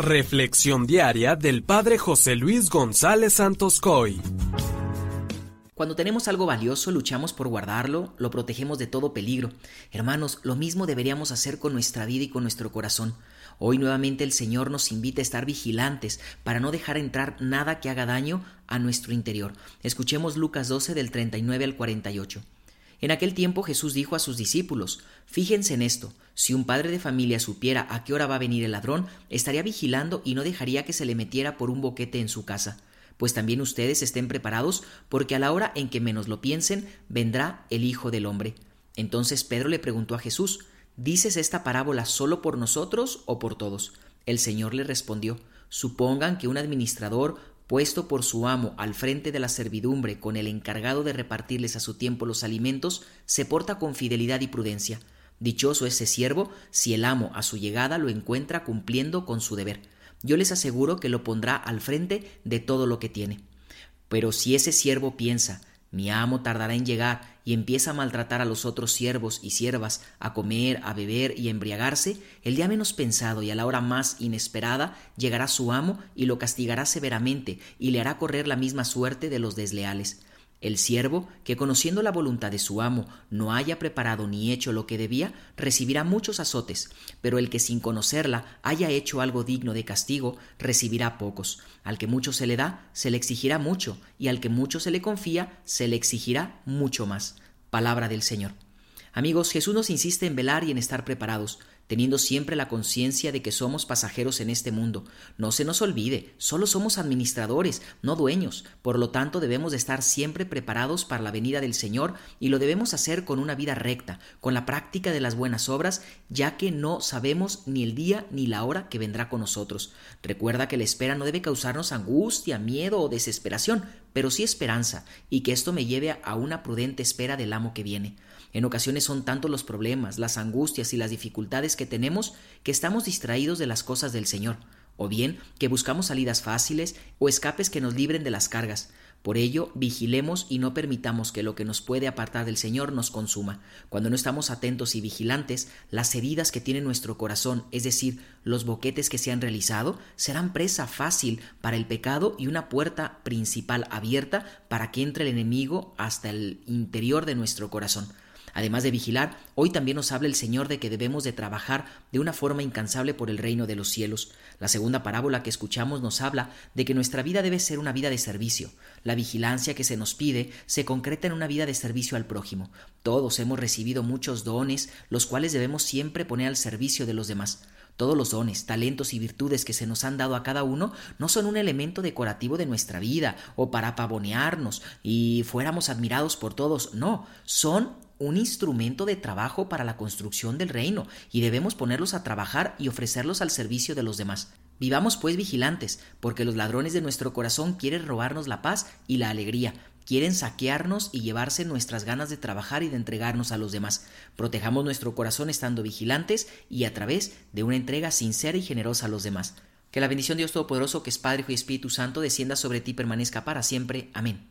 Reflexión diaria del Padre José Luis González Santos Coy. Cuando tenemos algo valioso, luchamos por guardarlo, lo protegemos de todo peligro. Hermanos, lo mismo deberíamos hacer con nuestra vida y con nuestro corazón. Hoy nuevamente el Señor nos invita a estar vigilantes para no dejar entrar nada que haga daño a nuestro interior. Escuchemos Lucas 12 del 39 al 48. En aquel tiempo Jesús dijo a sus discípulos, Fíjense en esto, si un padre de familia supiera a qué hora va a venir el ladrón, estaría vigilando y no dejaría que se le metiera por un boquete en su casa. Pues también ustedes estén preparados, porque a la hora en que menos lo piensen, vendrá el Hijo del Hombre. Entonces Pedro le preguntó a Jesús, ¿Dices esta parábola solo por nosotros o por todos? El Señor le respondió, Supongan que un administrador puesto por su amo al frente de la servidumbre con el encargado de repartirles a su tiempo los alimentos, se porta con fidelidad y prudencia. Dichoso ese siervo si el amo a su llegada lo encuentra cumpliendo con su deber. Yo les aseguro que lo pondrá al frente de todo lo que tiene. Pero si ese siervo piensa mi amo tardará en llegar y empieza a maltratar a los otros siervos y siervas, a comer, a beber y a embriagarse, el día menos pensado y a la hora más inesperada llegará su amo y lo castigará severamente y le hará correr la misma suerte de los desleales. El siervo, que conociendo la voluntad de su amo no haya preparado ni hecho lo que debía, recibirá muchos azotes, pero el que sin conocerla haya hecho algo digno de castigo, recibirá pocos. Al que mucho se le da, se le exigirá mucho, y al que mucho se le confía, se le exigirá mucho más. Palabra del Señor. Amigos, Jesús nos insiste en velar y en estar preparados teniendo siempre la conciencia de que somos pasajeros en este mundo. No se nos olvide, solo somos administradores, no dueños, por lo tanto debemos de estar siempre preparados para la venida del Señor y lo debemos hacer con una vida recta, con la práctica de las buenas obras, ya que no sabemos ni el día ni la hora que vendrá con nosotros. Recuerda que la espera no debe causarnos angustia, miedo o desesperación, pero sí esperanza, y que esto me lleve a una prudente espera del amo que viene. En ocasiones son tantos los problemas, las angustias y las dificultades que tenemos que estamos distraídos de las cosas del Señor, o bien que buscamos salidas fáciles o escapes que nos libren de las cargas. Por ello, vigilemos y no permitamos que lo que nos puede apartar del Señor nos consuma. Cuando no estamos atentos y vigilantes, las heridas que tiene nuestro corazón, es decir, los boquetes que se han realizado, serán presa fácil para el pecado y una puerta principal abierta para que entre el enemigo hasta el interior de nuestro corazón. Además de vigilar, hoy también nos habla el Señor de que debemos de trabajar de una forma incansable por el reino de los cielos. La segunda parábola que escuchamos nos habla de que nuestra vida debe ser una vida de servicio. La vigilancia que se nos pide se concreta en una vida de servicio al prójimo. Todos hemos recibido muchos dones, los cuales debemos siempre poner al servicio de los demás. Todos los dones, talentos y virtudes que se nos han dado a cada uno no son un elemento decorativo de nuestra vida o para pavonearnos y fuéramos admirados por todos, no, son un instrumento de trabajo para la construcción del reino y debemos ponerlos a trabajar y ofrecerlos al servicio de los demás. Vivamos pues vigilantes, porque los ladrones de nuestro corazón quieren robarnos la paz y la alegría, quieren saquearnos y llevarse nuestras ganas de trabajar y de entregarnos a los demás. Protejamos nuestro corazón estando vigilantes y a través de una entrega sincera y generosa a los demás. Que la bendición de Dios Todopoderoso, que es Padre, y Espíritu Santo, descienda sobre ti y permanezca para siempre. Amén.